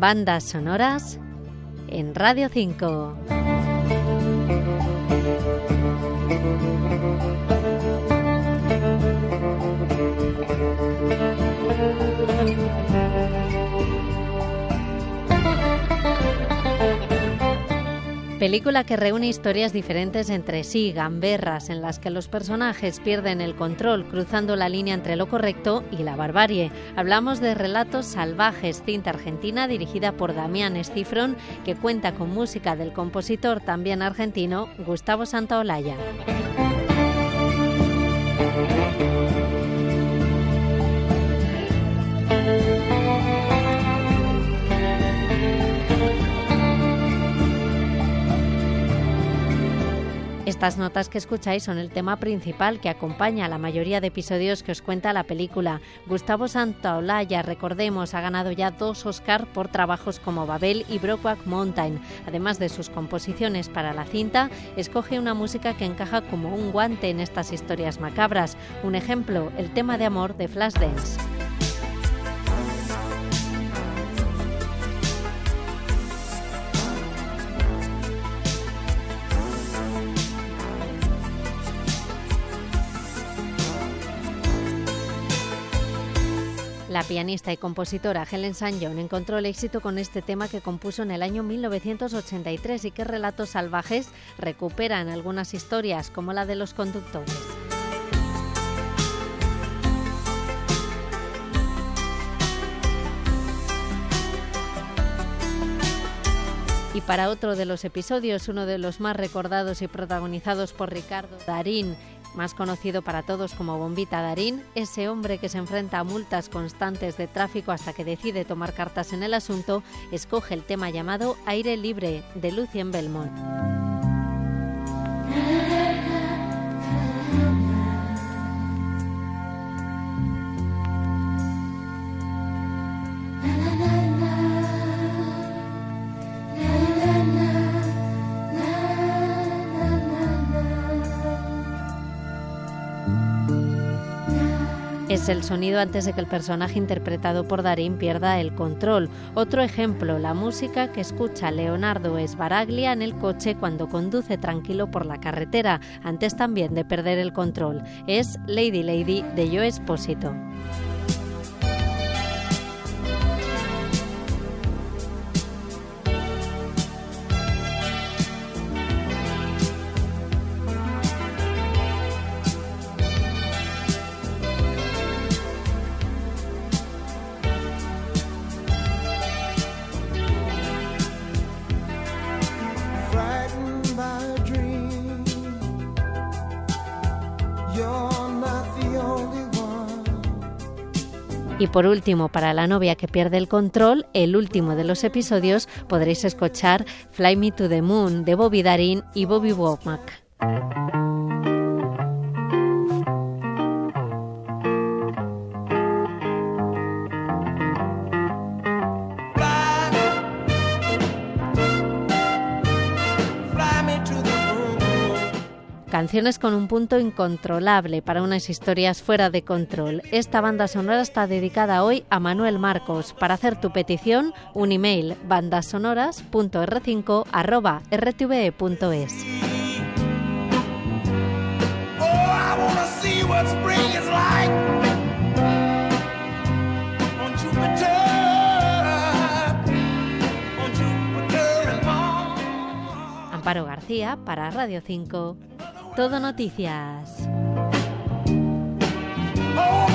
Bandas sonoras en Radio 5. Película que reúne historias diferentes entre sí, gamberras, en las que los personajes pierden el control cruzando la línea entre lo correcto y la barbarie. Hablamos de Relatos Salvajes, cinta argentina dirigida por Damián Escifrón, que cuenta con música del compositor también argentino Gustavo Santaolalla. Estas notas que escucháis son el tema principal que acompaña a la mayoría de episodios que os cuenta la película. Gustavo Santaolalla, recordemos, ha ganado ya dos Oscar por trabajos como Babel y Brokeback Mountain. Además de sus composiciones para la cinta, escoge una música que encaja como un guante en estas historias macabras. Un ejemplo, el tema de amor de Flashdance. La pianista y compositora Helen St. John encontró el éxito con este tema que compuso en el año 1983 y que Relatos Salvajes recupera en algunas historias, como la de los conductores. Y para otro de los episodios, uno de los más recordados y protagonizados por Ricardo Darín más conocido para todos como Bombita Darín, ese hombre que se enfrenta a multas constantes de tráfico hasta que decide tomar cartas en el asunto, escoge el tema llamado Aire Libre de Lucien Belmont. Es el sonido antes de que el personaje interpretado por Darín pierda el control. Otro ejemplo, la música que escucha Leonardo Esbaraglia en el coche cuando conduce tranquilo por la carretera, antes también de perder el control. Es Lady Lady de Joe Espósito. Y por último, para la novia que pierde el control, el último de los episodios podréis escuchar Fly Me to the Moon de Bobby Darin y Bobby Womack. Canciones con un punto incontrolable para unas historias fuera de control. Esta banda sonora está dedicada hoy a Manuel Marcos. Para hacer tu petición, un email bandasonoras.r5@rtve.es. Amparo García para Radio 5 todo noticias. Oh,